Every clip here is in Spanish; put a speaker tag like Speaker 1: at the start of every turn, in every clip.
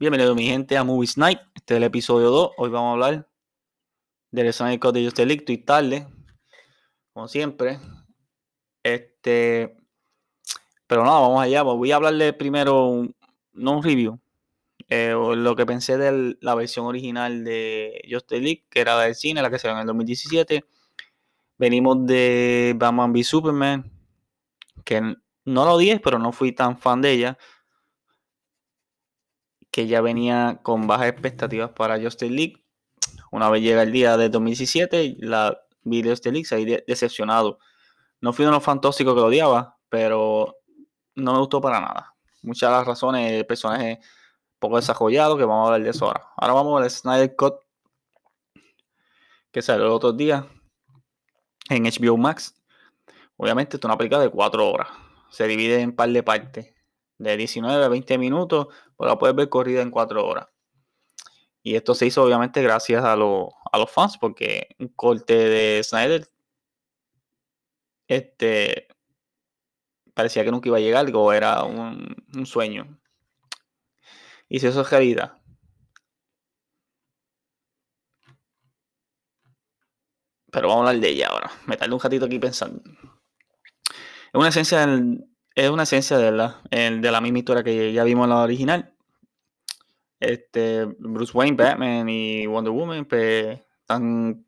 Speaker 1: Bienvenido mi gente a Movies Night. Este es el episodio 2. Hoy vamos a hablar del Code de Justice League. Estoy tarde, como siempre. Este, pero nada, vamos allá. Voy a hablarle primero, un, no un review, eh, lo que pensé de la versión original de Justice League, que era del cine, la que salió en el 2017. Venimos de Batman v Superman, que no lo odié, pero no fui tan fan de ella que ya venía con bajas expectativas para Justice League. Una vez llega el día de 2017, la vi de Justice League, salí decepcionado. No fui uno de los fantásticos que lo odiaba, pero no me gustó para nada. Muchas de las razones, el personaje poco desarrollado, que vamos a hablar de eso ahora. Ahora vamos al Snyder Cut, que salió el otro día en HBO Max. Obviamente, es una película de 4 horas. Se divide en par de partes de 19 a 20 minutos, pues la puedes ver corrida en 4 horas. Y esto se hizo obviamente gracias a, a los fans, porque un corte de Snyder este, parecía que nunca iba a llegar, algo era un, sueño. Y si eso es realidad. Pero vamos a hablar de ella ahora. Me tardé un ratito aquí pensando. Es una esencia es una esencia de la, de la misma historia que ya vimos en la original. Este, Bruce Wayne, Batman y Wonder Woman pues, están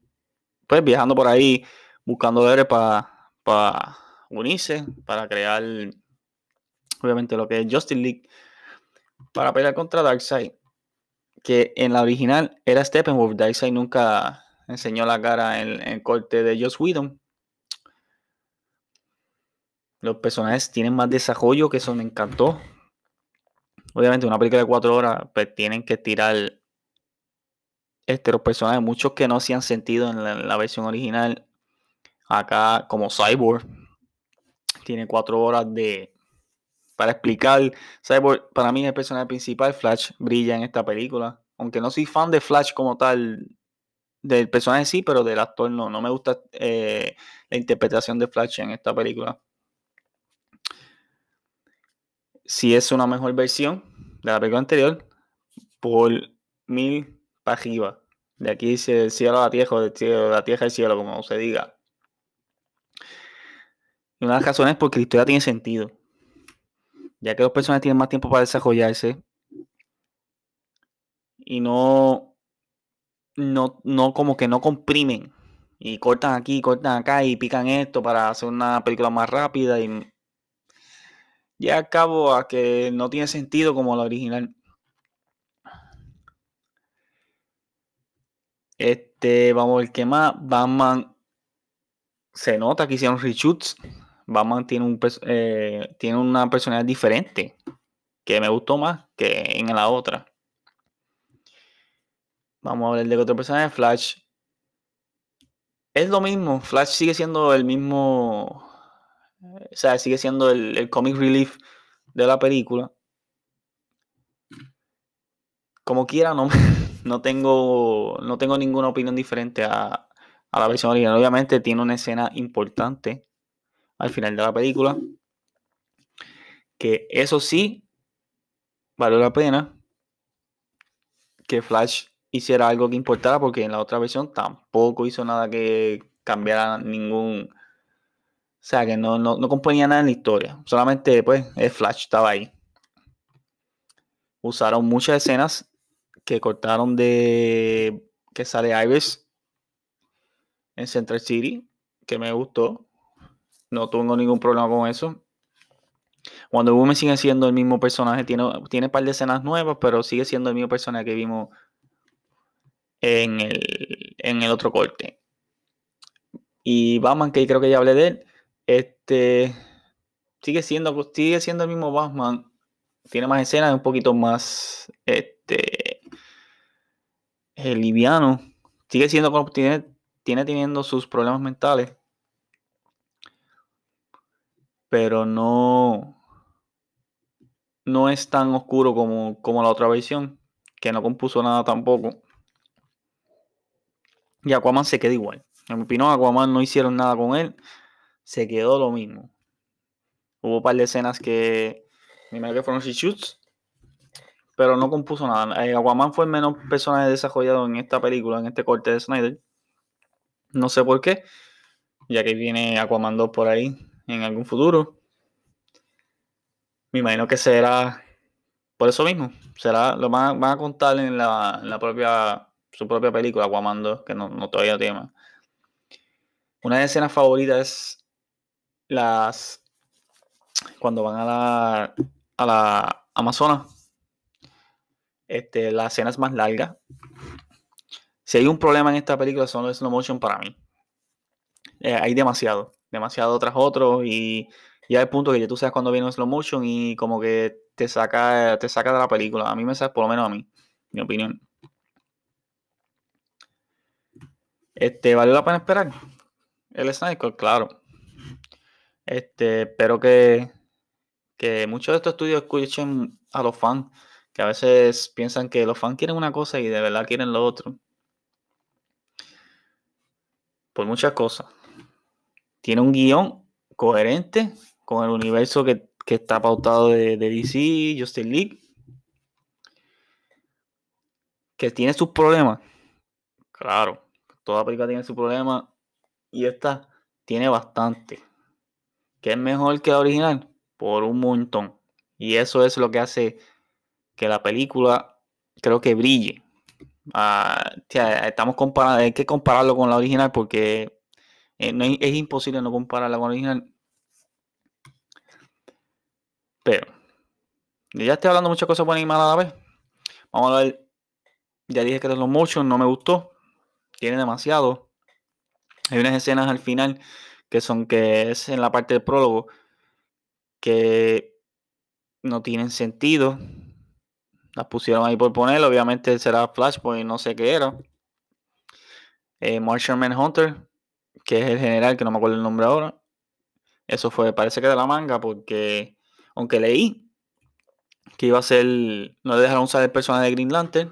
Speaker 1: pues, viajando por ahí buscando ver para unirse, para crear obviamente lo que es Justice League, para pelear contra Darkseid. Que en la original era Steppenwolf. Darkseid nunca enseñó la cara en, el corte de Joss Whedon. Los personajes tienen más desarrollo, que eso me encantó. Obviamente, una película de cuatro horas, pues tienen que tirar este, los personajes, muchos que no se han sentido en la, versión original. Acá, como Cyborg, tiene cuatro horas de. Para explicar, Cyborg para mí es el personaje principal. Flash brilla en esta película. Aunque no soy fan de Flash como tal, del personaje sí, pero del actor no. No me gusta eh, la interpretación de Flash en esta película si es una mejor versión de la película anterior, por mil para arriba. De aquí dice el cielo a la tierra, o del cielo, la tierra al cielo, como se diga. Y una de las razones es porque la historia tiene sentido. Ya que los personajes tienen más tiempo para desarrollarse. Y no, no, no como que no comprimen. Y cortan aquí, cortan acá y pican esto para hacer una película más rápida y ya acabo a que no tiene sentido como la original. Este, vamos a ver qué más. Batman se nota que hicieron reshoots. Batman tiene, un, eh, tiene una personalidad diferente que me gustó más que en la otra. Vamos a ver de otro personaje, Flash. Es lo mismo, Flash sigue siendo el mismo o sea, sigue siendo el, comic relief de la película. Como quiera, no, no, tengo, no tengo ninguna opinión diferente a, la versión original. Obviamente tiene una escena importante al final de la película. Que eso sí, valió la pena que Flash hiciera algo que importara porque en la otra versión tampoco hizo nada que cambiara ningún o sea, que no, no, componía nada en la historia. Solamente, pues, el Flash estaba ahí. Usaron muchas escenas que cortaron de que sale Iris en Central City, que me gustó. No tengo ningún problema con eso. Wonder Woman sigue siendo el mismo personaje, tiene, tiene un par de escenas nuevas, pero sigue siendo el mismo personaje que vimos en el, en el otro corte. Y Batman, que creo que ya hablé de él, este sigue siendo, sigue siendo el mismo Batman. Tiene más escenas, un poquito más este eh, liviano. Sigue siendo tiene, tiene teniendo sus problemas mentales. Pero no. No es tan oscuro como, como la otra versión. Que no compuso nada tampoco. Y Aquaman se queda igual. En mi opinión, Aquaman no hicieron nada con él se quedó lo mismo. Hubo un par de escenas que, me imagino que fueron shoots, pero no compuso nada. Eh, Aquaman fue el menos personaje desarrollado en esta película, en este corte de Snyder. No sé por qué, ya que viene Aquaman 2 por ahí en algún futuro. Me imagino que será por eso mismo. Será, lo van, a contar en la, propia, su propia película, Aquaman 2, que no, todavía tema. Una de escenas favoritas es las cuando van a la, a la Amazonas. Este, la escena es más larga. Si hay un problema en esta película son los slow motion para mí. Eh, hay demasiado, demasiado tras otro y ya el punto que ya tú sabes cuando viene un slow motion y como que te saca, te saca de la película. A mí me sabe, por lo menos a mí, mi opinión. Este, ¿valió la pena esperar? El Sniper, claro. Este, espero que, que muchos de estos estudios escuchen a los fans, que a veces piensan que los fans quieren una cosa y de verdad quieren lo otro. Por muchas cosas. Tiene un guion coherente con el universo que, está pautado de, de DC, Justin League. Que tiene sus problemas. Claro, toda película tiene su problema. Y esta tiene bastante. ¿Que es mejor que la original? Por un montón. Y eso es lo que hace que la película creo que brille. Ah, estamos comparando, hay que compararlo con la original porque eh, es imposible no compararla con la original. Pero, ya estoy hablando muchas cosas buenas y malas a la vez. Vamos a ver. Ya dije que los motion no me gustó. Tiene demasiado. Hay unas escenas al final que son que es en la parte del prólogo que no tienen sentido. Las pusieron ahí por poner, obviamente será Flashpoint, no sé qué era. Eh, Martian Manhunter, que es el general, que no me acuerdo el nombre ahora. Eso fue, parece que de la manga, porque aunque leí que iba a ser, no le dejaron usar el personaje de Green Lantern,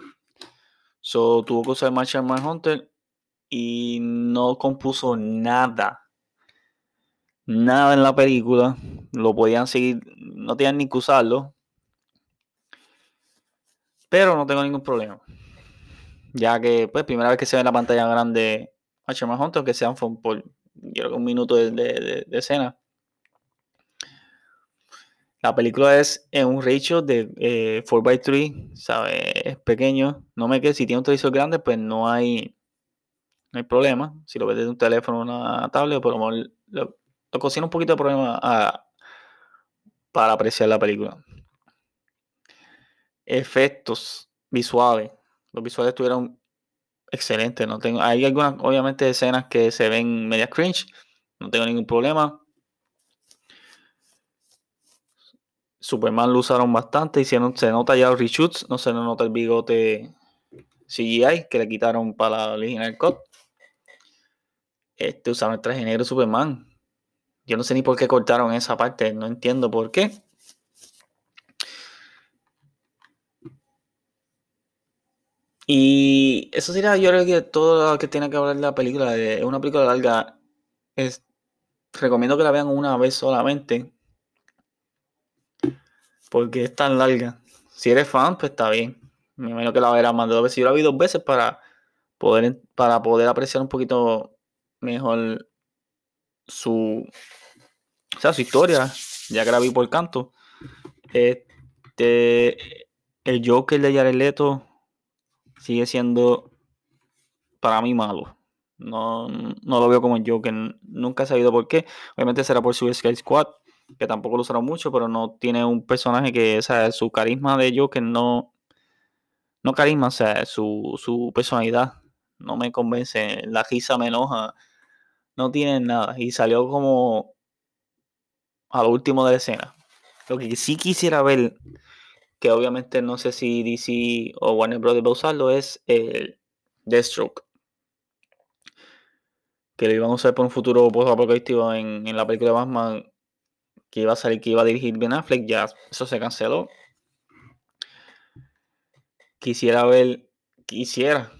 Speaker 1: so tuvo que usar Martian Manhunter y no compuso nada nada en la película. Lo podían seguir, no tenían ni que usarlo. Pero no tengo ningún problema. Ya que, pues, primera vez que se ve en la pantalla grande H. Hunter, aunque sean por, creo que un minuto de, escena. La película es en un ratio de 4x3, ¿sabe? Es pequeño. No me quede, si tiene un televisor grande, pues no hay, no hay problema. Si lo ves desde un teléfono o una tablet, por lo menos lo cocina un poquito de problema para apreciar la película. Efectos visuales. Los visuales estuvieron excelentes. No tengo, hay algunas, obviamente, escenas que se ven media cringe. No tengo ningún problema. Superman lo usaron bastante. Hicieron, se nota ya los reshoots. No se nota el bigote CGI que le quitaron para la original cut. Este usaron el traje negro Superman. Yo no sé ni por qué cortaron esa parte, no entiendo por qué. Y eso sería, yo creo que todo lo que tiene que hablar de la película, es una película larga, es, recomiendo que la vean una vez solamente, porque es tan larga. Si eres fan, pues está bien. Me imagino que la verás más de dos veces. Yo la vi dos veces para poder, para poder apreciar un poquito mejor su, o sea, su historia, ya que la vi por canto. Este, el Joker de Jared Leto sigue siendo para mí malo. No, no lo veo como el Joker. Nunca he sabido por qué. Obviamente será por su Sky Squad, que tampoco lo usaron mucho, pero no tiene un personaje que, o sea, su carisma de Joker no. No carisma, o sea, su, su personalidad no me convence. La risa me enoja. No tiene nada. Y salió como a lo último de la escena. Lo que sí quisiera ver, que obviamente no sé si DC o Warner Brothers va a usarlo, es el Deathstroke. Que lo iban a usar por un futuro post-apocalíptico en, en la película de Batman que iba a salir, que iba a dirigir Ben Affleck, ya eso se canceló. Quisiera ver, quisiera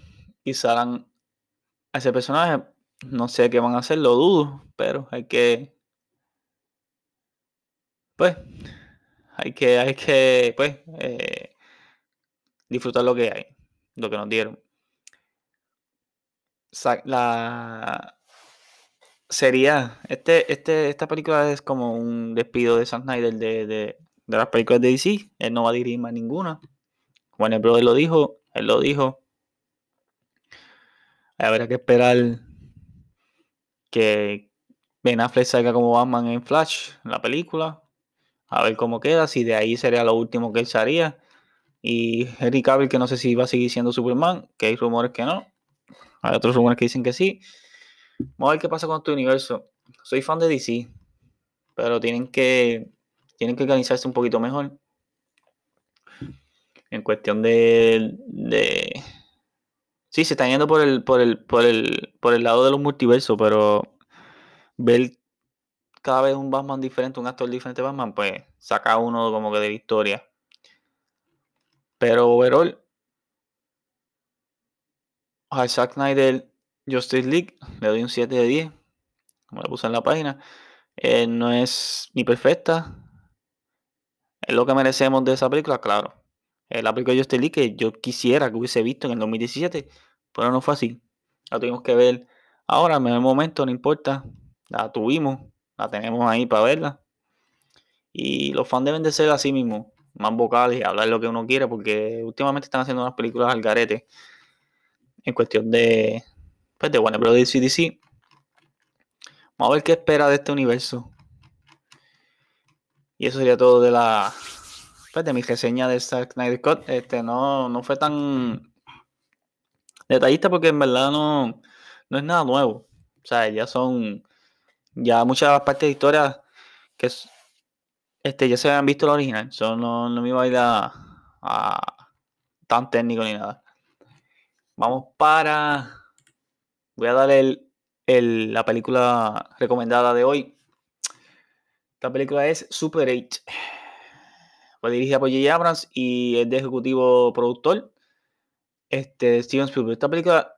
Speaker 1: que usaran a ese personaje. No sé qué van a hacer, lo dudo, pero hay que pues, hay que, hay que, pues, eh, disfrutar lo que hay, lo que nos dieron. La sería, este, este, esta película es como un despido de Zack Snyder de, de, de las películas de DC. Él no va a dirigir más ninguna. Bueno, el brother lo dijo, él lo dijo. Habrá que esperar que Ben Affleck salga como Batman en Flash, en la película. A ver cómo queda, si de ahí sería lo último que él haría. Y Henry Cavill, que no sé si va a seguir siendo Superman, que hay rumores que no. Hay otros rumores que dicen que sí. Vamos a ver qué pasa con este universo. Soy fan de DC, pero tienen que, tienen que organizarse un poquito mejor. En cuestión de, de Sí, se están yendo por el, por el, por el, por el lado de los multiversos, pero ver cada vez un Batman diferente, un actor diferente de Batman, pues saca uno como que de victoria. Pero overall, a Zack Snyder Justice League le doy un 7 de 10, como lo puse en la página. Eh, no es ni perfecta. Es lo que merecemos de esa película, claro. Es la de League que yo quisiera que hubiese visto en el 2017, pero no fue así. La tuvimos que ver ahora, en el momento, no importa. La tuvimos, la tenemos ahí para verla. Y los fans deben de ser así mismo, más vocales y hablar lo que uno quiere, porque últimamente están haciendo unas películas al garete en cuestión de, pues, de Warner Bros. y. Vamos a ver qué espera de este universo. Y eso sería todo de la pues, de mi reseña de Stark Knight Cut. Este no, no fue tan detallista porque en verdad no, no es nada nuevo. O sea, ya son ya muchas partes de historia que este, ya se habían visto la original. Eso no, me iba a ir a tan técnico ni nada. Vamos para. Voy a dar el, la película recomendada de hoy. Esta película es Super 8. Fue dirigida por J. Abrams y es de ejecutivo productor. Este, Steven Spielberg. Esta película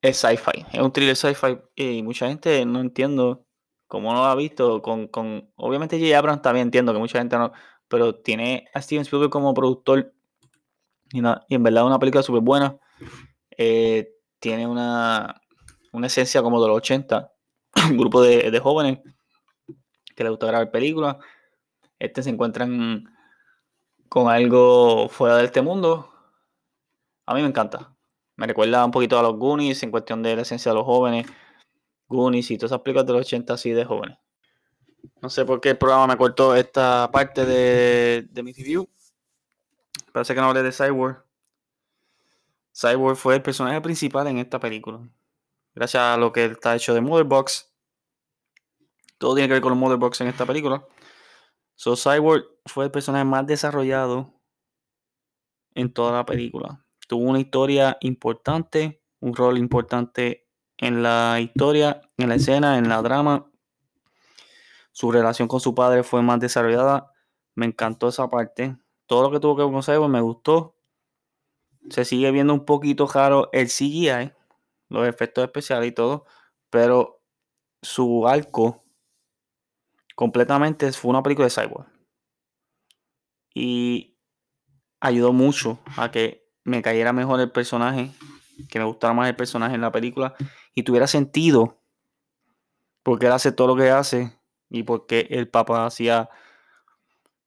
Speaker 1: es sci-fi. Es un thriller sci-fi. Y mucha gente no entiendo cómo no lo ha visto. Con, con, obviamente J. Abrams también entiendo que mucha gente no. Pero tiene a Steven Spielberg como productor y, en verdad una película súper buena. Eh, tiene una, esencia como de los 80. Un grupo de, jóvenes que les gusta grabar películas. Este se encuentran con algo fuera de este mundo. A mí me encanta. Me recuerda un poquito a los Goonies en cuestión de la esencia de los jóvenes. Goonies y todas esas películas de los 80 así de jóvenes. No sé por qué el programa me cortó esta parte de, de mi review. Parece que no hablé de Cyborg. Cyborg fue el personaje principal en esta película. Gracias a lo que está hecho de Motherbox. Todo tiene que ver con los Motherbox en esta película. So Cyborg fue el personaje más desarrollado en toda la película. Tuvo una historia importante, un rol importante en la historia, en la escena, en la drama. Su relación con su padre fue más desarrollada. Me encantó esa parte todo lo que tuvo que ver con Cyborg me gustó. Se sigue viendo un poquito raro el CGI, los efectos especiales y todo, pero su arco completamente fue una película de Cyborg. Y ayudó mucho a que me cayera mejor el personaje, que me gustara más el personaje en la película y tuviera sentido porque él hace todo lo que hace y porque el papá hacía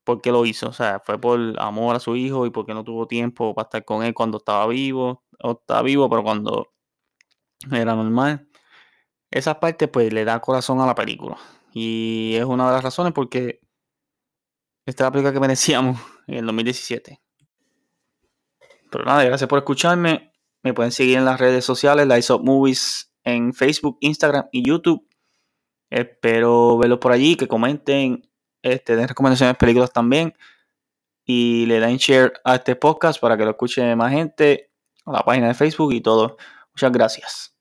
Speaker 1: porque lo hizo. O sea, fue por amor a su hijo y porque no tuvo tiempo para estar con él cuando estaba vivo. O estaba vivo, pero cuando era normal. Esa parte pues le da corazón a la película. Y es una de las razones porque esta es la película que merecíamos en el 2017. Pero nada, gracias por escucharme. Me pueden seguir en las redes sociales, Lights Up Movies en Facebook, Instagram y YouTube. Espero verlos por allí, que comenten este, den recomendaciones de películas también. Y le den share a este podcast para que lo escuche más gente, a la página de Facebook y todo. Muchas gracias.